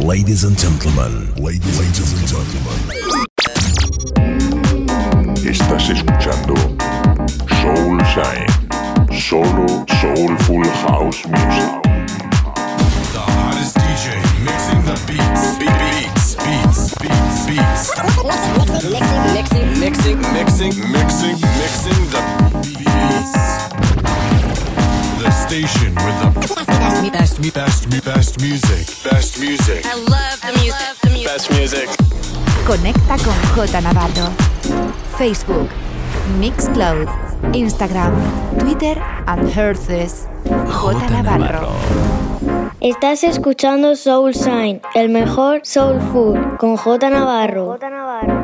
Ladies and gentlemen, ladies, ladies and gentlemen. Estás escuchando Soul Shine, solo soulful house music. The hottest DJ mixing the beats, beats, beats, beats, beats. Mixing, mixing, Mixing, mixing, mixing the beats. Station with the best, best, best, best music, best music, I love the music. the music. best music. Conecta con J Navarro. Facebook, Mixcloud, Instagram, Twitter and Herces. J Navarro. Estás escuchando Soul Shine, el mejor soul food con J Navarro. Three,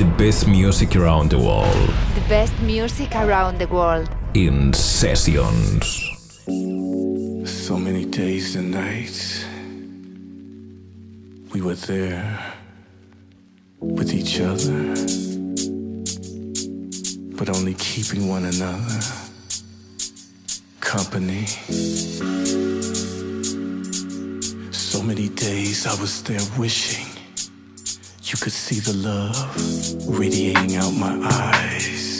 The best music around the world. The best music around the world. In sessions. So many days and nights we were there with each other, but only keeping one another company. So many days I was there wishing you could see the love radiating out my eyes.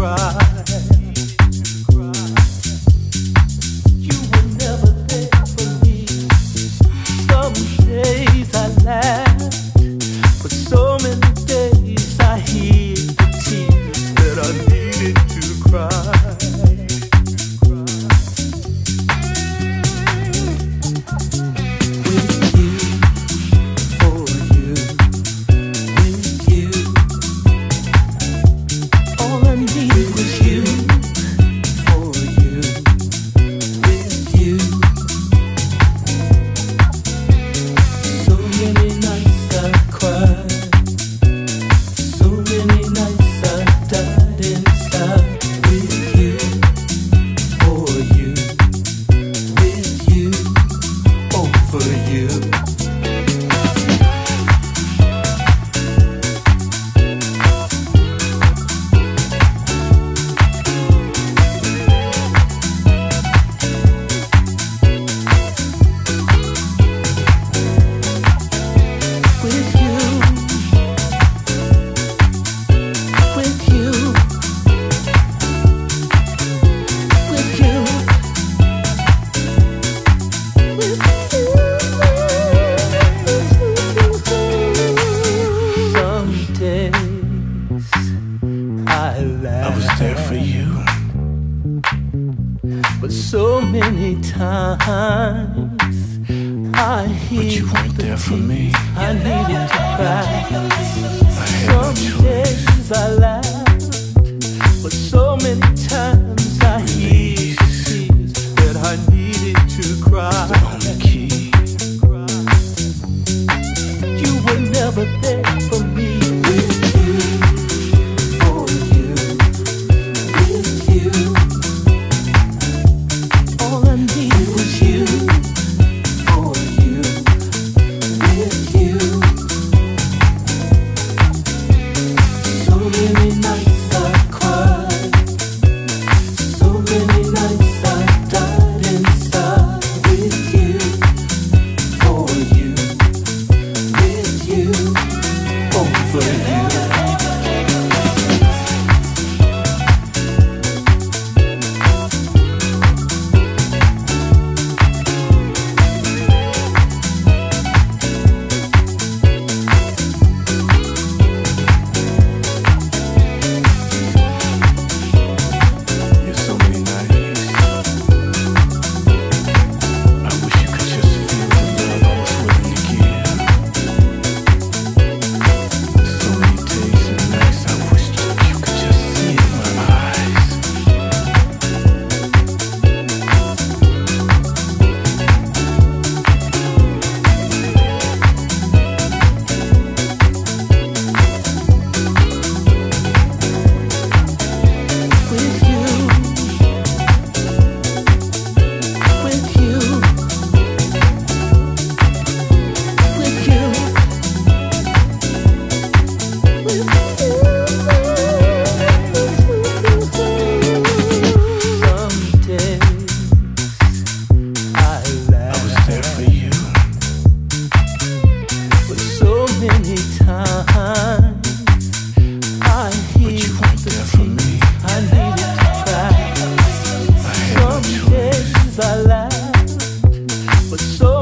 Cry. so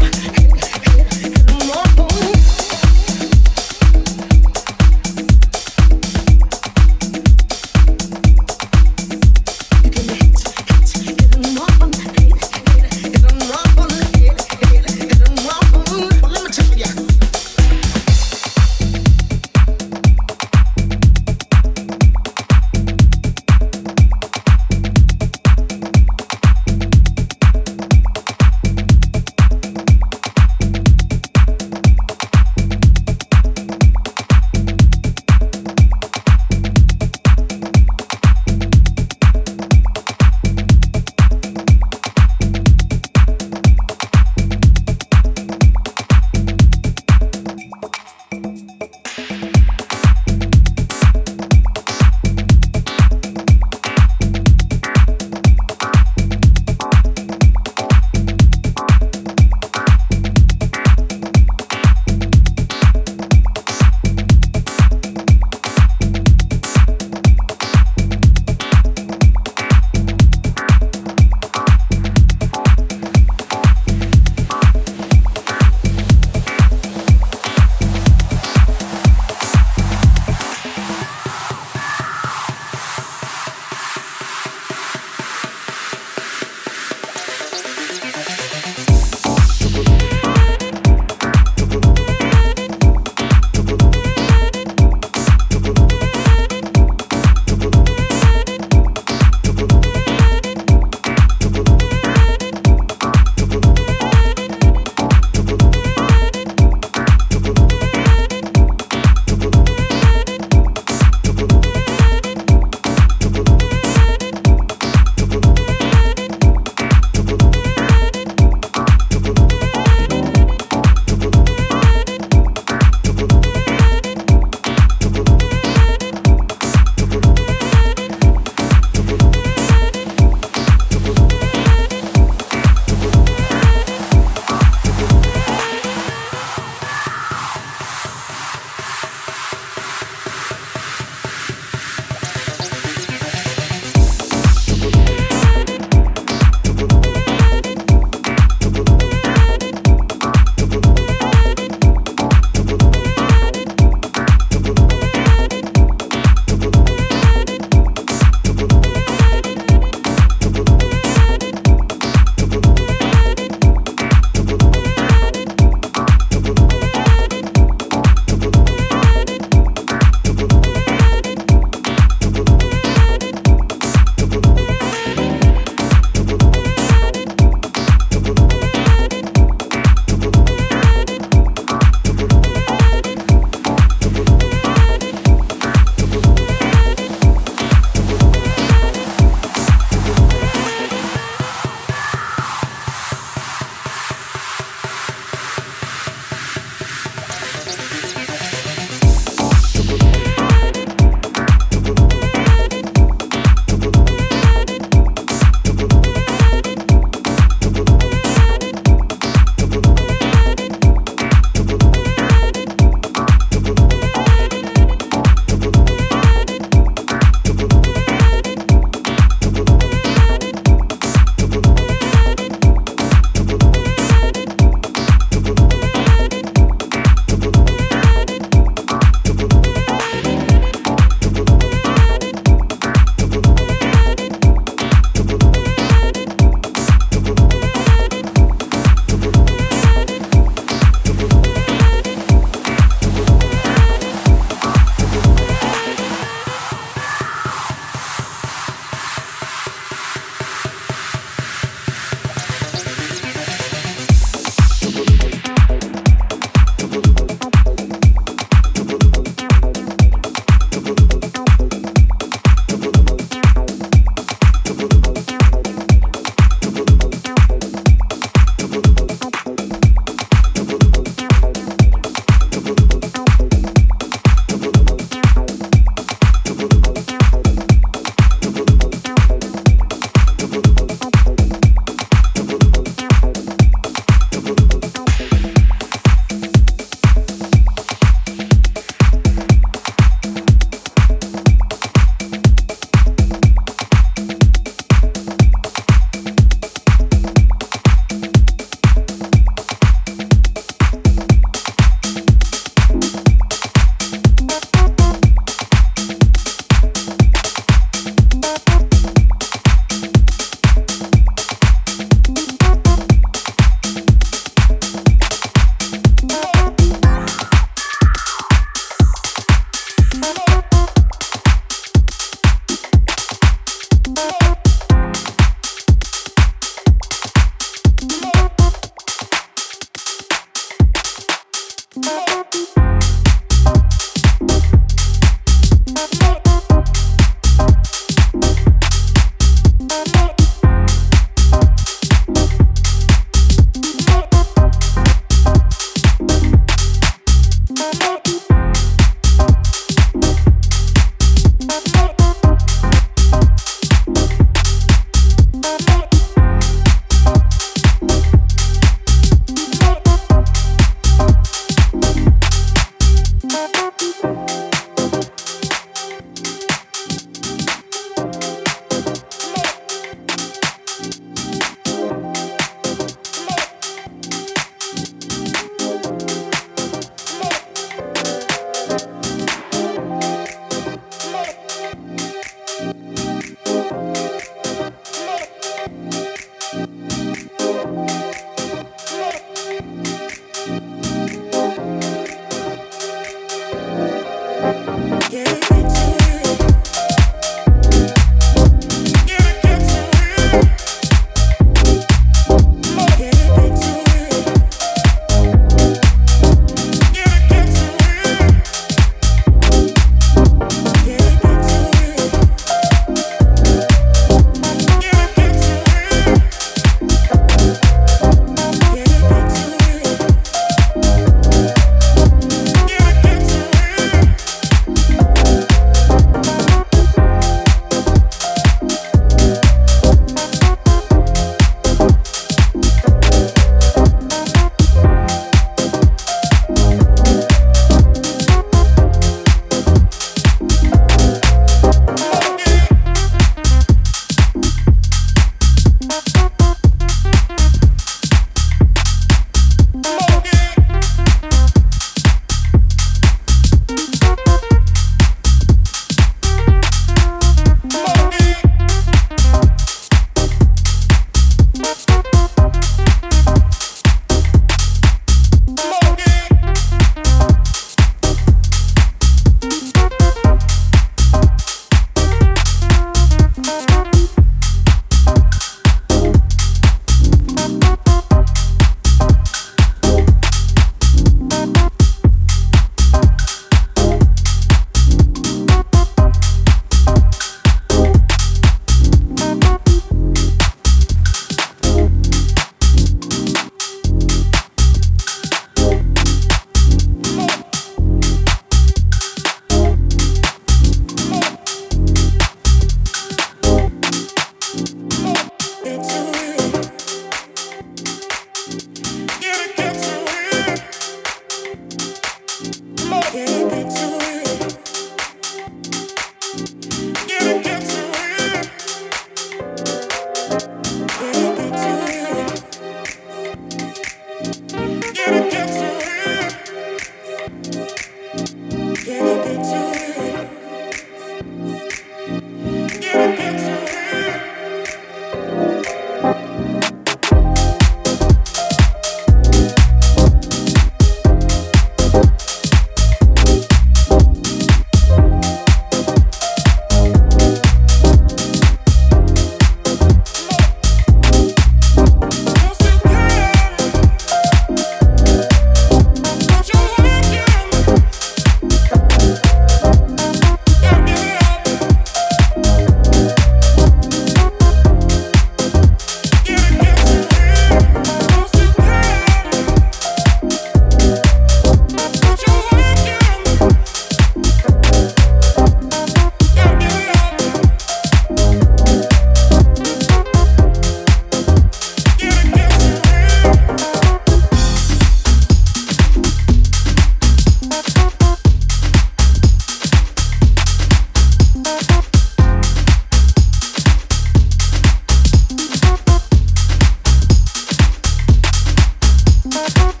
Thank you.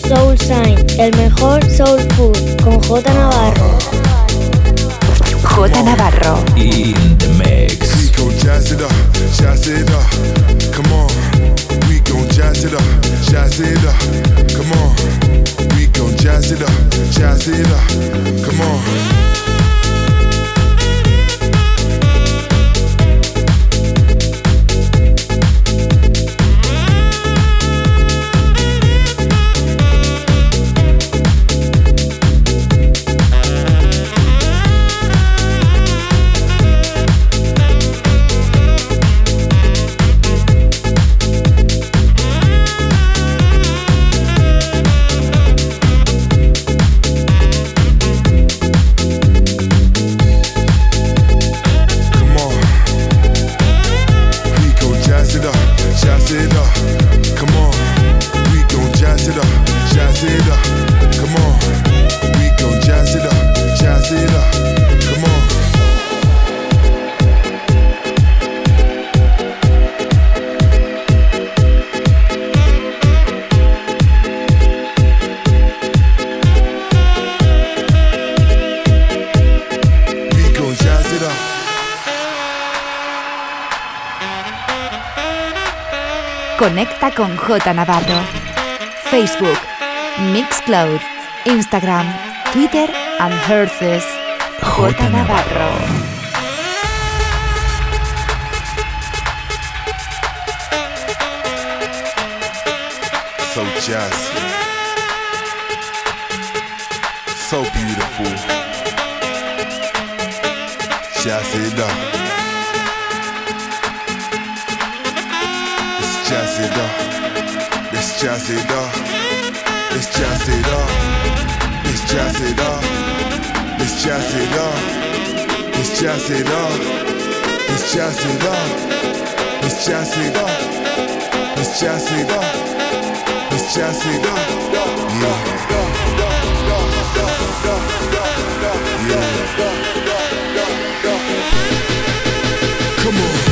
Soul Sign, el mejor soul food, con J Navarro. J Navarro. In the mix. We gon' jazz it up, jazz it up. Come on. We gon' jazz it up, jazz it up. Come on. We gon' jazz it up, jazz it up. Come on. Conecta con J Navarro. Facebook, Mixcloud, Instagram, Twitter and Herces. J Navarro. so jazzy, so beautiful. Jazz it up. Jazz it up. Let's jazz it up. Let's jazz it up. Let's jazz it up. Let's jazz it up. Let's jazz it up. Let's jazz it up. Let's jazz it up. Let's jazz it up. Let's jazz it up. Yeah. Come on.